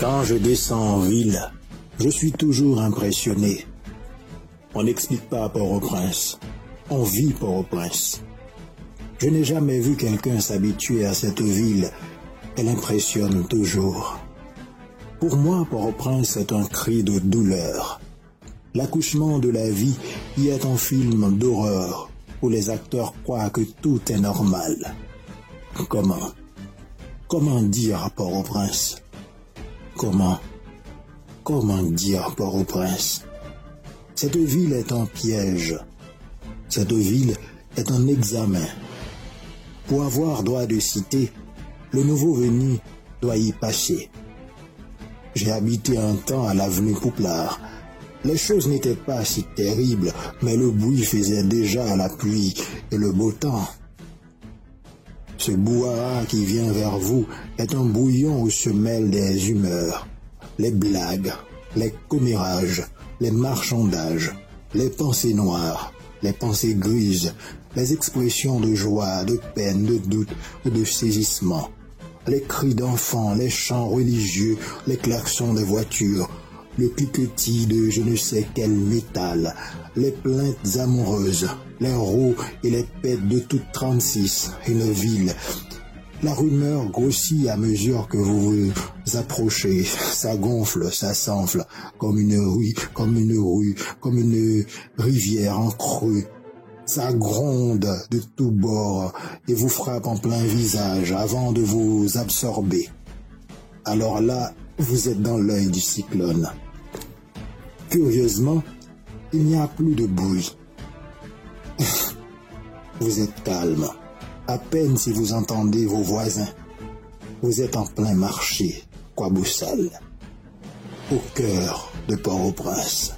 Quand je descends en ville, je suis toujours impressionné. On n'explique pas Port-au-Prince, on vit Port-au-Prince. Je n'ai jamais vu quelqu'un s'habituer à cette ville, elle impressionne toujours. Pour moi, Port-au-Prince est un cri de douleur. L'accouchement de la vie y est un film d'horreur où les acteurs croient que tout est normal. Comment? Comment dire Port-au-Prince? Comment? Comment dire Port-au-Prince? Cette ville est un piège. Cette ville est un examen. Pour avoir droit de citer, le nouveau venu doit y passer. J'ai habité un temps à l'avenue Pouplard. Les choses n'étaient pas si terribles, mais le bruit faisait déjà la pluie et le beau temps. Ce bouhaha qui vient vers vous est un bouillon où se mêlent des humeurs, les blagues, les commérages, les marchandages, les pensées noires, les pensées grises, les expressions de joie, de peine, de doute ou de saisissement, les cris d'enfants, les chants religieux, les klaxons des voitures, le cliquetis de je ne sais quel métal, les plaintes amoureuses, les roues et les pètes de toute 36, une ville. La rumeur grossit à mesure que vous vous approchez. Ça gonfle, ça s'enfle, comme une rue, comme une rue, comme une rivière en creux. Ça gronde de tous bords et vous frappe en plein visage avant de vous absorber. Alors là, vous êtes dans l'œil du cyclone. Curieusement, il n'y a plus de bruit. Vous êtes calme. À peine si vous entendez vos voisins. Vous êtes en plein marché, Quaboussal, au cœur de Port-au-Prince.